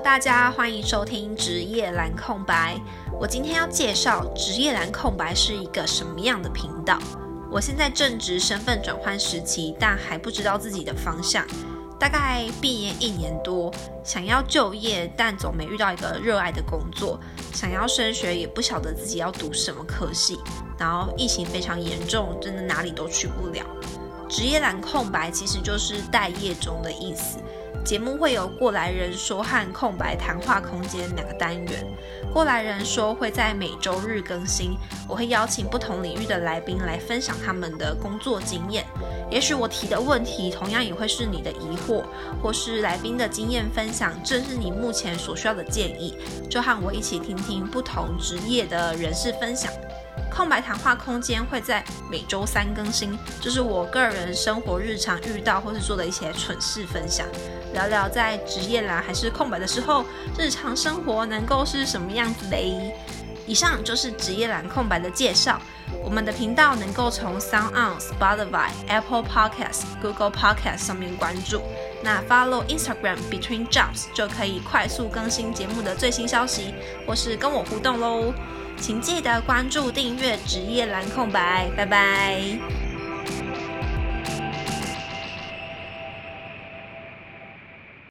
大家欢迎收听职业蓝空白。我今天要介绍职业蓝空白是一个什么样的频道。我现在正值身份转换时期，但还不知道自己的方向。大概毕业一年多，想要就业，但总没遇到一个热爱的工作。想要升学，也不晓得自己要读什么科系。然后疫情非常严重，真的哪里都去不了。职业栏空白其实就是待业中的意思。节目会有过来人说和空白谈话空间两个单元。过来人说会在每周日更新，我会邀请不同领域的来宾来分享他们的工作经验。也许我提的问题同样也会是你的疑惑，或是来宾的经验分享正是你目前所需要的建议。就和我一起听听不同职业的人士分享。空白谈话空间会在每周三更新，就是我个人生活日常遇到或是做的一些蠢事分享，聊聊在职业栏还是空白的时候，日常生活能够是什么样子的？以上就是职业栏空白的介绍。我们的频道能够从 SoundOn、Spotify、Apple Podcasts、Google Podcasts 上面关注，那 Follow Instagram Between Jobs 就可以快速更新节目的最新消息，或是跟我互动喽。请记得关注、订阅职业蓝空白，拜拜。